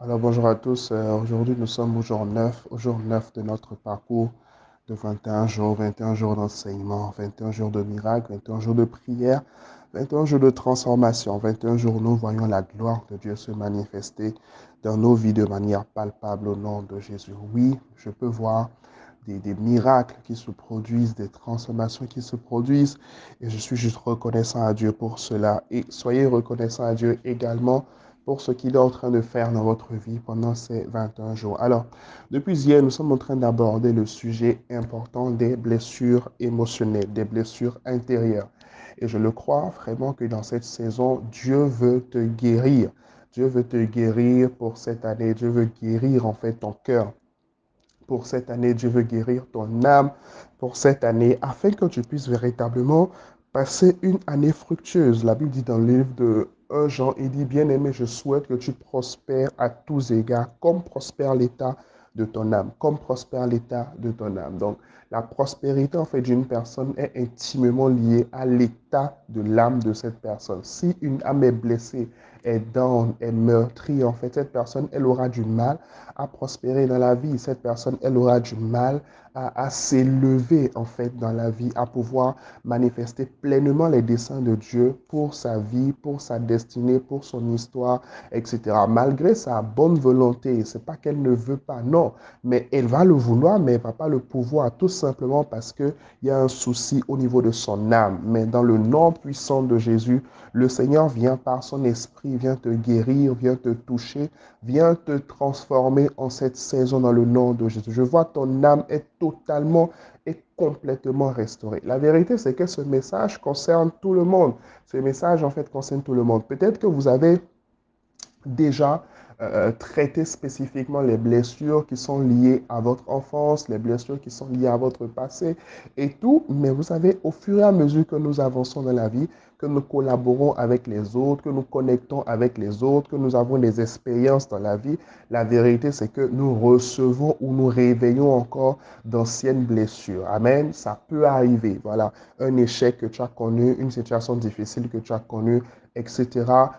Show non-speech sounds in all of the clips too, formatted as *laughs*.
Alors bonjour à tous. Euh, aujourd'hui, nous sommes au jour 9, au jour 9 de notre parcours de 21 jours, 21 jours d'enseignement, 21 jours de miracles, 21 jours de prière, 21 jours de transformation, 21 jours nous voyons la gloire de Dieu se manifester dans nos vies de manière palpable au nom de Jésus. Oui, je peux voir des, des, miracles qui se produisent, des transformations qui se produisent. Et je suis juste reconnaissant à Dieu pour cela. Et soyez reconnaissant à Dieu également pour ce qu'il est en train de faire dans votre vie pendant ces 21 jours. Alors, depuis hier, nous sommes en train d'aborder le sujet important des blessures émotionnelles, des blessures intérieures. Et je le crois vraiment que dans cette saison, Dieu veut te guérir. Dieu veut te guérir pour cette année. Dieu veut guérir en fait ton cœur. Pour cette année, Dieu veut guérir ton âme pour cette année afin que tu puisses véritablement passer une année fructueuse. La Bible dit dans le livre de Jean, il dit, bien-aimé, je souhaite que tu prospères à tous égards, comme prospère l'état de ton âme, comme prospère l'état de ton âme. Donc, la prospérité, en fait, d'une personne est intimement liée à l'état de l'âme de cette personne. Si une âme est blessée, est down, est meurtrie, en fait, cette personne, elle aura du mal à prospérer dans la vie. Cette personne, elle aura du mal à, à s'élever, en fait, dans la vie, à pouvoir manifester pleinement les desseins de Dieu pour sa vie, pour sa destinée, pour son histoire, etc. Malgré sa bonne volonté, c'est pas qu'elle ne veut pas, non, mais elle va le vouloir, mais elle va pas le pouvoir, tout simplement parce qu'il y a un souci au niveau de son âme. Mais dans le nom puissant de Jésus, le Seigneur vient par son esprit, vient te guérir, vient te toucher, vient te transformer en cette saison dans le nom de Jésus. Je vois ton âme est totalement et complètement restaurée. La vérité, c'est que ce message concerne tout le monde. Ce message, en fait, concerne tout le monde. Peut-être que vous avez déjà euh, traiter spécifiquement les blessures qui sont liées à votre enfance, les blessures qui sont liées à votre passé et tout. Mais vous savez, au fur et à mesure que nous avançons dans la vie, que nous collaborons avec les autres, que nous connectons avec les autres, que nous avons des expériences dans la vie, la vérité, c'est que nous recevons ou nous réveillons encore d'anciennes blessures. Amen. Ça peut arriver. Voilà. Un échec que tu as connu, une situation difficile que tu as connue, etc.,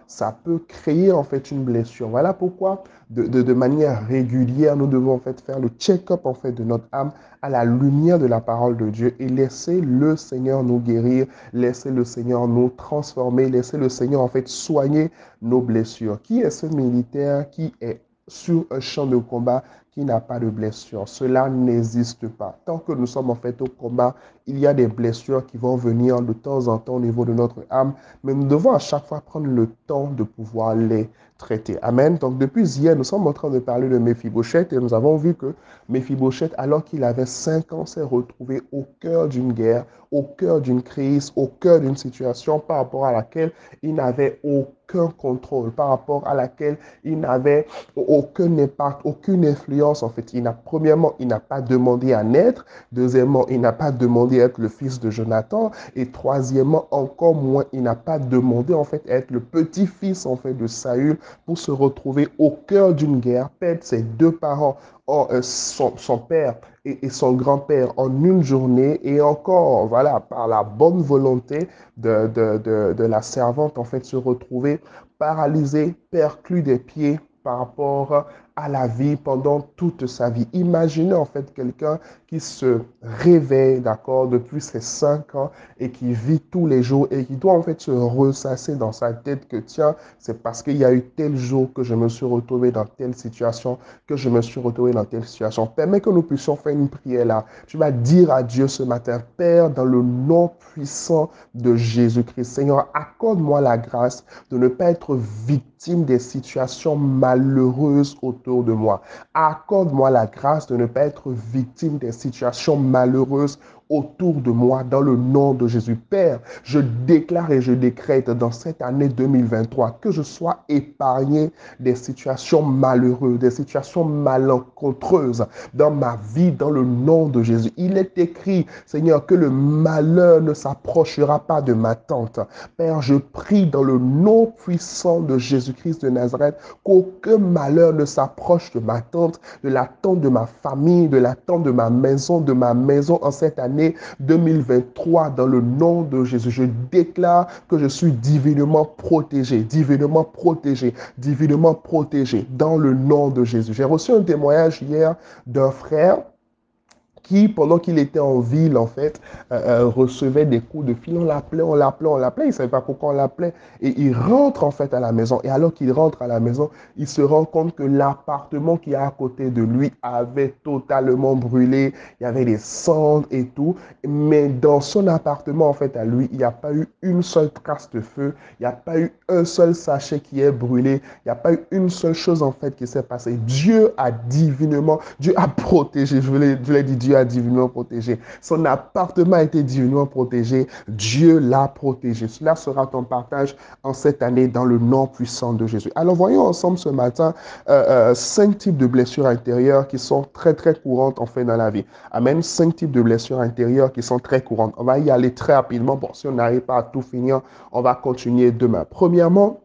ça peut créer en fait une blessure. Voilà pourquoi, de, de, de manière régulière, nous devons en fait faire le check-up en fait de notre âme à la lumière de la parole de Dieu et laisser le Seigneur nous guérir, laisser le Seigneur nous transformer, laisser le Seigneur en fait soigner nos blessures. Qui est ce militaire qui est sur un champ de combat qui n'a pas de blessure. Cela n'existe pas. Tant que nous sommes en fait au combat, il y a des blessures qui vont venir de temps en temps au niveau de notre âme, mais nous devons à chaque fois prendre le temps de pouvoir les traiter. Amen. Donc depuis hier, nous sommes en train de parler de Mephibosheth et nous avons vu que Mephibosheth, alors qu'il avait cinq ans, s'est retrouvé au cœur d'une guerre, au cœur d'une crise, au cœur d'une situation par rapport à laquelle il n'avait aucun contrôle, par rapport à laquelle il n'avait aucun impact, aucune influence. En fait, il n'a, premièrement, il n'a pas demandé à naître. Deuxièmement, il n'a pas demandé à être le fils de Jonathan. Et troisièmement, encore moins, il n'a pas demandé en fait à être le petit-fils en fait de Saül pour se retrouver au cœur d'une guerre, perdre ses deux parents, euh, son, père et, son grand-père en une journée et encore, voilà, par la bonne volonté de la servante, en fait, se retrouver paralysé, perclus des pieds par rapport à la vie pendant toute sa vie. Imaginez en fait quelqu'un qui se réveille, d'accord, depuis ses cinq ans et qui vit tous les jours et qui doit en fait se ressasser dans sa tête que tiens, c'est parce qu'il y a eu tel jour que je me suis retrouvé dans telle situation, que je me suis retrouvé dans telle situation. Permets que nous puissions faire une prière là. Tu vas dire à Dieu ce matin, Père, dans le nom puissant de Jésus-Christ, Seigneur, accorde-moi la grâce de ne pas être victime des situations malheureuses autour de moi. Accorde-moi la grâce de ne pas être victime des situations malheureuses autour de moi dans le nom de Jésus. Père, je déclare et je décrète dans cette année 2023 que je sois épargné des situations malheureuses, des situations malencontreuses dans ma vie dans le nom de Jésus. Il est écrit, Seigneur, que le malheur ne s'approchera pas de ma tente. Père, je prie dans le nom puissant de Jésus-Christ de Nazareth qu'aucun malheur ne s'approche de ma tente, de la tente de ma famille, de la tente de ma maison, de ma maison en cette année année 2023 dans le nom de Jésus. Je déclare que je suis divinement protégé, divinement protégé, divinement protégé dans le nom de Jésus. J'ai reçu un témoignage hier d'un frère qui, pendant qu'il était en ville, en fait, euh, euh, recevait des coups de fil. On l'appelait, on l'appelait, on l'appelait. Il ne savait pas pourquoi on l'appelait. Et il rentre, en fait, à la maison. Et alors qu'il rentre à la maison, il se rend compte que l'appartement qui est à côté de lui avait totalement brûlé. Il y avait des cendres et tout. Mais dans son appartement, en fait, à lui, il n'y a pas eu une seule trace de feu. Il n'y a pas eu un seul sachet qui est brûlé. Il n'y a pas eu une seule chose, en fait, qui s'est passée. Dieu a divinement, Dieu a *laughs* protégé. Je voulais dire Dieu divinement protégé. Son appartement a été divinement protégé. Dieu l'a protégé. Cela sera ton partage en cette année dans le nom puissant de Jésus. Alors voyons ensemble ce matin euh, euh, cinq types de blessures intérieures qui sont très très courantes en fait dans la vie. Amen. Cinq types de blessures intérieures qui sont très courantes. On va y aller très rapidement. Bon, si on n'arrive pas à tout finir, on va continuer demain. Premièrement,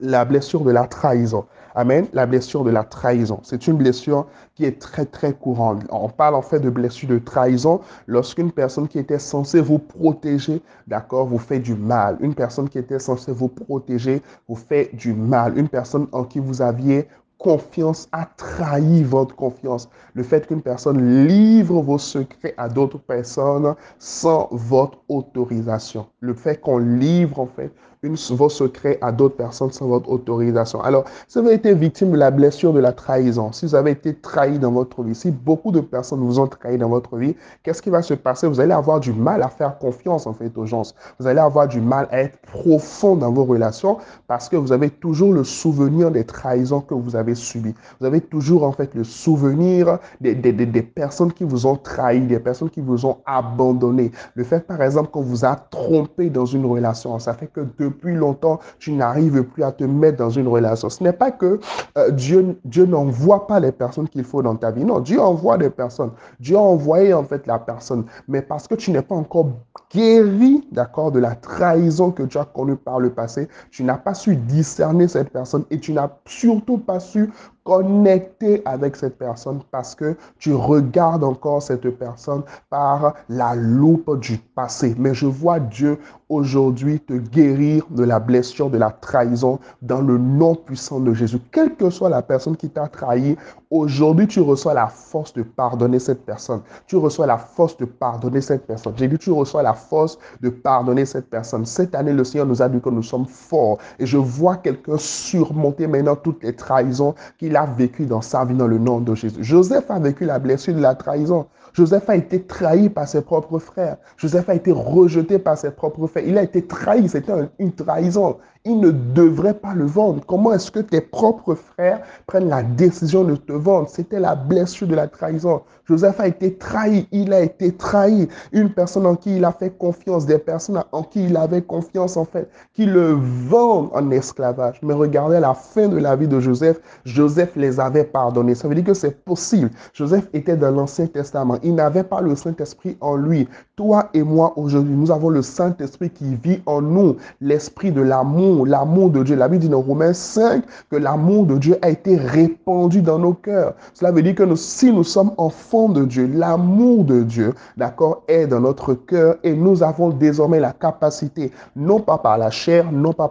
la blessure de la trahison. Amen. La blessure de la trahison. C'est une blessure qui est très, très courante. On parle en fait de blessure de trahison lorsqu'une personne qui était censée vous protéger, d'accord, vous fait du mal. Une personne qui était censée vous protéger vous fait du mal. Une personne en qui vous aviez confiance a trahi votre confiance. Le fait qu'une personne livre vos secrets à d'autres personnes sans votre autorisation. Le fait qu'on livre en fait une, vos secrets à d'autres personnes sans votre autorisation. Alors, si vous avez été victime de la blessure de la trahison, si vous avez été trahi dans votre vie, si beaucoup de personnes vous ont trahi dans votre vie, qu'est-ce qui va se passer? Vous allez avoir du mal à faire confiance en fait aux gens. Vous allez avoir du mal à être profond dans vos relations parce que vous avez toujours le souvenir des trahisons que vous avez subies. Vous avez toujours en fait le souvenir des, des, des, des personnes qui vous ont trahi, des personnes qui vous ont abandonné. Le fait par exemple qu'on vous a trompé dans une relation, ça fait que de longtemps, tu n'arrives plus à te mettre dans une relation. Ce n'est pas que euh, Dieu, Dieu n'envoie pas les personnes qu'il faut dans ta vie. Non, Dieu envoie des personnes. Dieu a envoyé en fait la personne. Mais parce que tu n'es pas encore guéri, d'accord, de la trahison que tu as connue par le passé, tu n'as pas su discerner cette personne et tu n'as surtout pas su connecter avec cette personne parce que tu regardes encore cette personne par la loupe du passé. Mais je vois Dieu aujourd'hui te guérir de la blessure, de la trahison dans le nom puissant de Jésus. Quelle que soit la personne qui t'a trahi, aujourd'hui tu reçois la force de pardonner cette personne. Tu reçois la force de pardonner cette personne. J'ai dit, tu reçois la force de pardonner cette personne. Cette année, le Seigneur nous a dit que nous sommes forts. Et je vois quelqu'un surmonter maintenant toutes les trahisons qu'il a vécu dans sa vie dans le nom de Jésus. Joseph a vécu la blessure de la trahison. Joseph a été trahi par ses propres frères. Joseph a été rejeté par ses propres frères. Il a été trahi. C'était une trahison il ne devrait pas le vendre. Comment est-ce que tes propres frères prennent la décision de te vendre? C'était la blessure de la trahison. Joseph a été trahi, il a été trahi. Une personne en qui il a fait confiance, des personnes en qui il avait confiance en fait, qui le vendent en esclavage. Mais regardez la fin de la vie de Joseph, Joseph les avait pardonnés. Ça veut dire que c'est possible. Joseph était dans l'Ancien Testament. Il n'avait pas le Saint-Esprit en lui. Toi et moi aujourd'hui, nous avons le Saint-Esprit qui vit en nous, l'esprit de l'amour l'amour de Dieu. La Bible dit dans Romains 5 que l'amour de Dieu a été répandu dans nos cœurs. Cela veut dire que si nous sommes enfants de Dieu, l'amour de Dieu, d'accord, est dans notre cœur et nous avons désormais la capacité, non pas par la chair, non pas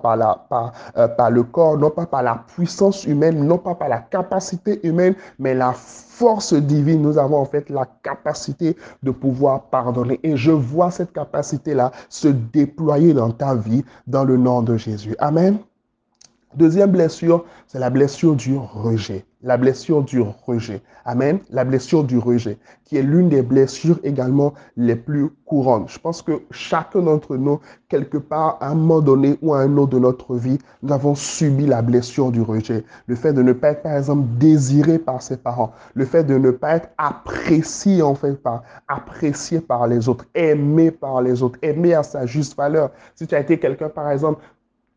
euh, par le corps, non pas par la puissance humaine, non pas par la capacité humaine, mais la force divine, nous avons en fait la capacité de pouvoir pardonner. Je vois cette capacité-là se déployer dans ta vie dans le nom de Jésus. Amen. Deuxième blessure, c'est la blessure du rejet. La blessure du rejet. Amen. La blessure du rejet, qui est l'une des blessures également les plus courantes. Je pense que chacun d'entre nous, quelque part, à un moment donné ou à un autre de notre vie, nous avons subi la blessure du rejet. Le fait de ne pas être, par exemple, désiré par ses parents. Le fait de ne pas être apprécié, en fait, par, apprécié par les autres, aimé par les autres, aimé à sa juste valeur. Si tu as été quelqu'un, par exemple,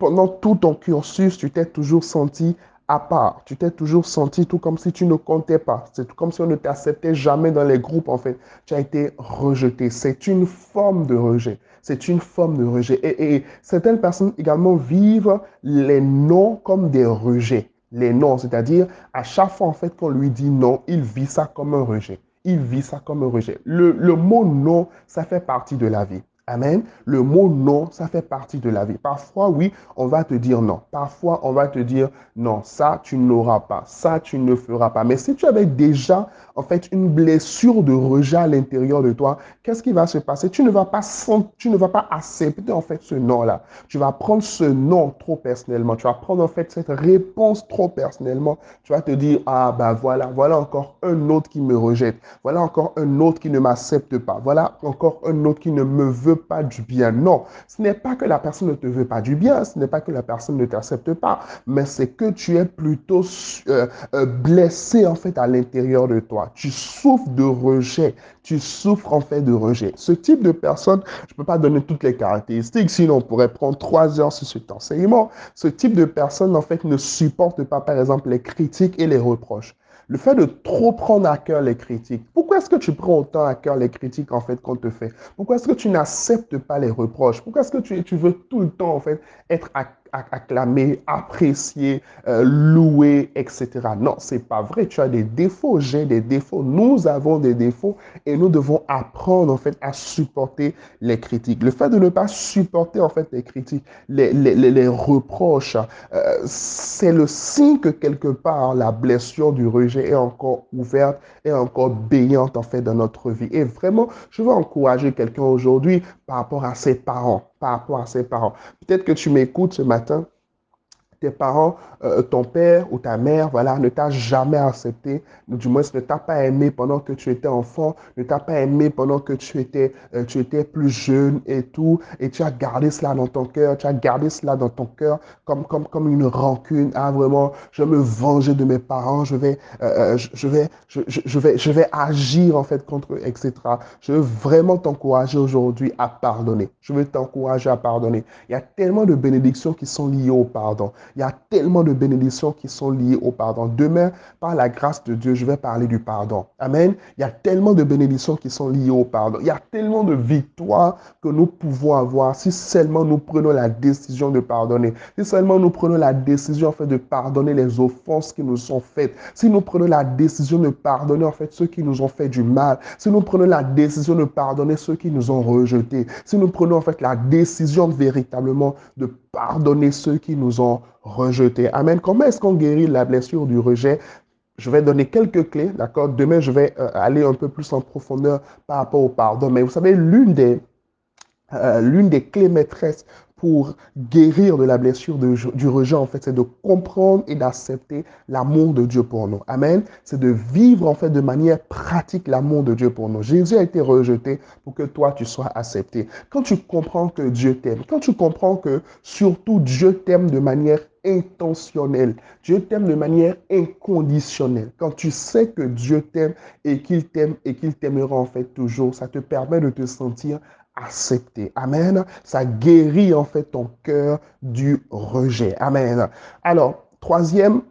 pendant tout ton cursus, tu t'es toujours senti à part. Tu t'es toujours senti tout comme si tu ne comptais pas. C'est comme si on ne t'acceptait jamais dans les groupes, en fait. Tu as été rejeté. C'est une forme de rejet. C'est une forme de rejet. Et, certaines personnes également vivent les noms comme des rejets. Les noms, c'est-à-dire à chaque fois, en fait, qu'on lui dit non, il vit ça comme un rejet. il vit ça comme un rejet. Le mot non, ça fait partie de la vie. Amen. Le mot non, ça fait partie de la vie. Parfois, oui, on va te dire non. Parfois, on va te dire non, ça, tu n'auras pas. Ça, tu ne feras pas. Mais si tu avais déjà, en fait, une blessure de rejet à l'intérieur de toi, qu'est-ce qui va se passer? Tu ne vas pas, tu ne vas pas accepter, en fait, ce non-là. Tu vas prendre ce non trop personnellement. Tu vas prendre, en fait, cette réponse trop personnellement. Tu vas te dire, ah, ben voilà, voilà encore un autre qui me rejette. Voilà encore un autre qui ne m'accepte pas. Voilà encore un autre qui ne me veut pas du bien. Non, ce n'est pas que la personne ne te veut pas du bien, ce n'est pas que la personne ne t'accepte pas, mais c'est que tu es plutôt euh, euh, blessé en fait à l'intérieur de toi. Tu souffres de rejet, tu souffres en fait de rejet. Ce type de personne, je ne peux pas donner toutes les caractéristiques, sinon on pourrait prendre trois heures sur cet enseignement. Ce type de personne en fait ne supporte pas par exemple les critiques et les reproches le fait de trop prendre à cœur les critiques. Pourquoi est-ce que tu prends autant à cœur les critiques en fait qu'on te fait? Pourquoi est-ce que tu n'acceptes pas les reproches? Pourquoi est-ce que tu, veux tout le temps en fait être à acclamer, apprécier, euh, louer, etc. Non, c'est pas vrai. Tu as des défauts, j'ai des défauts, nous avons des défauts et nous devons apprendre en fait à supporter les critiques. Le fait de ne pas supporter en fait les critiques, les, les, les, reproches, euh, c'est le signe que quelque part la blessure du rejet est encore ouverte, est encore béante en fait dans notre vie. Et vraiment, je veux encourager quelqu'un aujourd'hui par rapport à ses parents par rapport à ses parents. Peut-être que tu m'écoutes ce matin tes parents, euh, ton père ou ta mère, voilà, ne t'a jamais accepté, du moins ne t'a pas aimé pendant que tu étais enfant, ne t'a pas aimé pendant que tu étais, euh, tu étais plus jeune et tout, et tu as gardé cela dans ton cœur, tu as gardé cela dans ton cœur comme, comme, comme une rancune. Ah, vraiment, je vais me venger de mes parents, je vais, euh, je, vais, je, je, vais, je vais agir en fait contre eux, etc. Je veux vraiment t'encourager aujourd'hui à pardonner. Je veux t'encourager à pardonner. Il y a tellement de bénédictions qui sont liées au pardon. Il y a tellement de bénédictions qui sont liées au pardon. Demain, par la grâce de Dieu, je vais parler du pardon. Amen. Il y a tellement de bénédictions qui sont liées au pardon. Il y a tellement de victoires que nous pouvons avoir si seulement nous prenons la décision de pardonner. Si seulement nous prenons la décision en fait de pardonner les offenses qui nous sont faites. Si nous prenons la décision de pardonner en fait ceux qui nous ont fait du mal. Si nous prenons la décision de pardonner ceux qui nous ont rejetés. Si nous prenons en fait la décision véritablement de pardonner ceux qui nous ont rejetés. Amen. Comment est-ce qu'on guérit la blessure du rejet? Je vais donner quelques clés, d'accord? Demain, je vais euh, aller un peu plus en profondeur par rapport au pardon. Mais vous savez, l'une des, euh, l'une des clés maîtresses pour guérir de la blessure du rejet, en fait, c'est de comprendre et d'accepter l'amour de Dieu pour nous. Amen. C'est de vivre, en fait, de manière pratique l'amour de Dieu pour nous. Jésus a été rejeté pour que toi, tu sois accepté. Quand tu comprends que Dieu t'aime, quand tu comprends que surtout Dieu t'aime de manière intentionnelle, Dieu t'aime de manière inconditionnelle. Quand tu sais que Dieu t'aime et qu'il t'aime et qu'il t'aimera en fait toujours, ça te permet de te sentir accepter. Amen. Ça guérit en fait ton cœur du rejet. Amen. Alors, troisième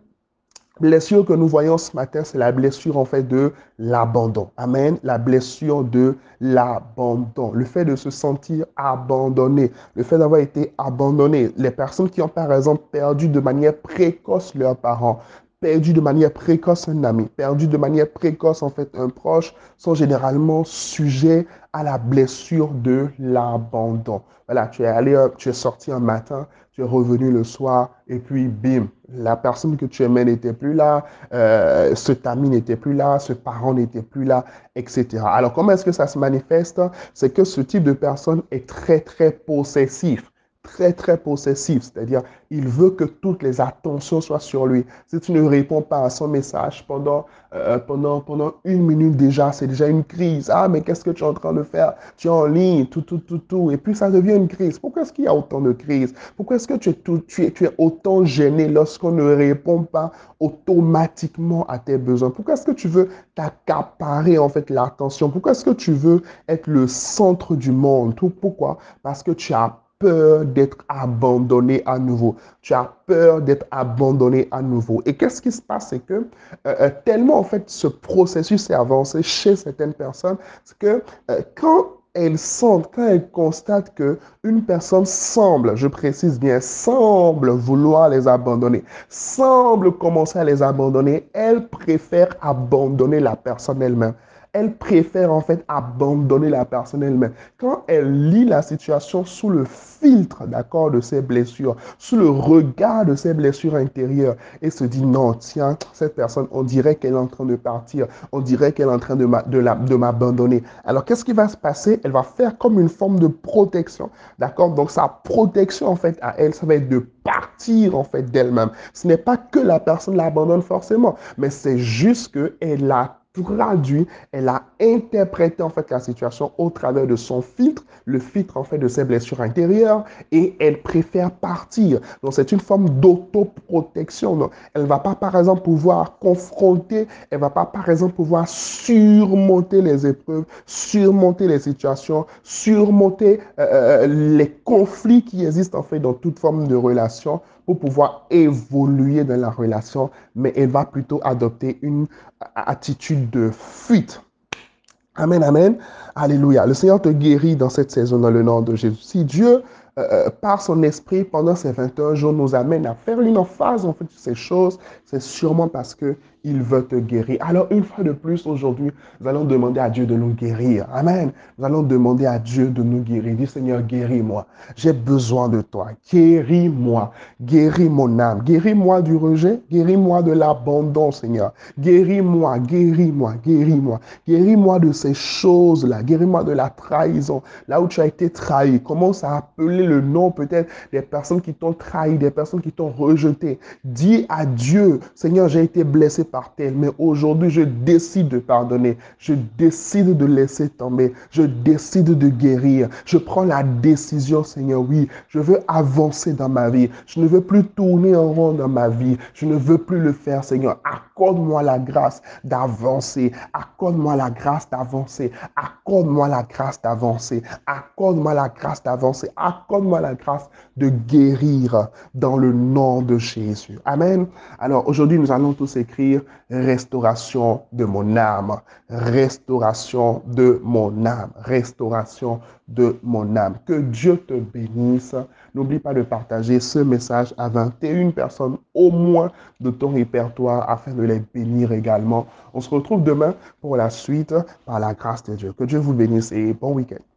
blessure que nous voyons ce matin, c'est la blessure en fait de l'abandon. Amen. La blessure de l'abandon. Le fait de se sentir abandonné. Le fait d'avoir été abandonné. Les personnes qui ont par exemple perdu de manière précoce leurs parents, perdu de manière précoce un ami, perdu de manière précoce en fait un proche, sont généralement sujets à la blessure de l'abandon. Voilà, tu es allé, tu es sorti un matin, tu es revenu le soir et puis bim, la personne que tu aimais n'était plus là, euh, ce ami n'était plus là, ce parent n'était plus là, etc. Alors comment est-ce que ça se manifeste? C'est que ce type de personne est très très possessif très, très possessif, c'est-à-dire il veut que toutes les attentions soient sur lui. Si tu ne réponds pas à son message pendant, euh, pendant, pendant une minute déjà, c'est déjà une crise. Ah, mais qu'est-ce que tu es en train de faire? Tu es en ligne, tout, tout, tout, tout. Et puis ça devient une crise. Pourquoi est-ce qu'il y a autant de crises? Pourquoi est-ce que tu es, tout, tu, es, tu es autant gêné lorsqu'on ne répond pas automatiquement à tes besoins? Pourquoi est-ce que tu veux t'accaparer en fait l'attention? Pourquoi est-ce que tu veux être le centre du monde? Pourquoi? Parce que tu as peur d'être abandonné à nouveau. Tu as peur d'être abandonné à nouveau. Et qu'est-ce qui se passe? C'est que euh, euh, tellement, en fait, ce processus est avancé chez certaines personnes, c'est que euh, quand elles sentent, quand elles constatent que une personne semble, je précise bien, semble vouloir les abandonner, semble commencer à les abandonner, elles préfèrent abandonner la personne elle-même elle préfère en fait abandonner la personne elle-même. Quand elle lit la situation sous le filtre, d'accord, de ses blessures, sous le regard de ses blessures intérieures, et se dit non, tiens, cette personne, on dirait qu'elle est en train de partir, on dirait qu'elle est en train de m'abandonner. Alors qu'est-ce qui va se passer? Elle va faire comme une forme de protection, d'accord? Donc sa protection en fait à elle, ça va être de partir en fait d'elle-même. Ce n'est pas que la personne l'abandonne forcément, mais c'est juste qu'elle a traduit, elle a interprété en fait la situation au travers de son filtre, le filtre en fait de ses blessures intérieures, et elle préfère partir. Donc c'est une forme d'autoprotection. Elle va pas par exemple pouvoir confronter, elle va pas par exemple pouvoir surmonter les épreuves, surmonter les situations, surmonter euh, euh, les conflits qui existent en fait dans toute forme de relation pour pouvoir évoluer dans la relation, mais elle va plutôt adopter une attitude de fuite. Amen, amen. Alléluia. Le Seigneur te guérit dans cette saison dans le nom de Jésus. Si Dieu, euh, euh, par son esprit, pendant ces 21 jours, nous amène à faire une phase en fait de ces choses, c'est sûrement parce que il veut te guérir. Alors, une fois de plus, aujourd'hui, nous allons demander à Dieu de nous guérir. Amen. Nous allons demander à Dieu de nous guérir. Dis, Seigneur, guéris-moi. J'ai besoin de toi. Guéris-moi. Guéris mon âme. Guéris-moi du rejet. Guéris-moi de l'abandon, Seigneur. Guéris-moi, guéris-moi, guéris-moi. Guéris-moi de ces choses-là. Guéris-moi de la trahison. Là où tu as été trahi. Commence à appeler le nom peut-être des personnes qui t'ont trahi, des personnes qui t'ont rejeté. Dis à Dieu, Seigneur, j'ai été blessé par terre, mais aujourd'hui, je décide de pardonner. Je décide de laisser tomber. Je décide de guérir. Je prends la décision, Seigneur, oui, je veux avancer dans ma vie. Je ne veux plus tourner en rond dans ma vie. Je ne veux plus le faire, Seigneur. Accorde-moi la grâce d'avancer. Accorde-moi la grâce d'avancer. Accorde-moi la grâce d'avancer. Accorde-moi la grâce d'avancer. Accorde-moi la grâce de guérir dans le nom de Jésus. Amen. Alors aujourd'hui, nous allons tous écrire restauration de mon âme, restauration de mon âme, restauration de mon âme. Que Dieu te bénisse. N'oublie pas de partager ce message à 21 personnes au moins de ton répertoire afin de les bénir également. On se retrouve demain pour la suite par la grâce de Dieu. Que Dieu vous bénisse et bon week-end.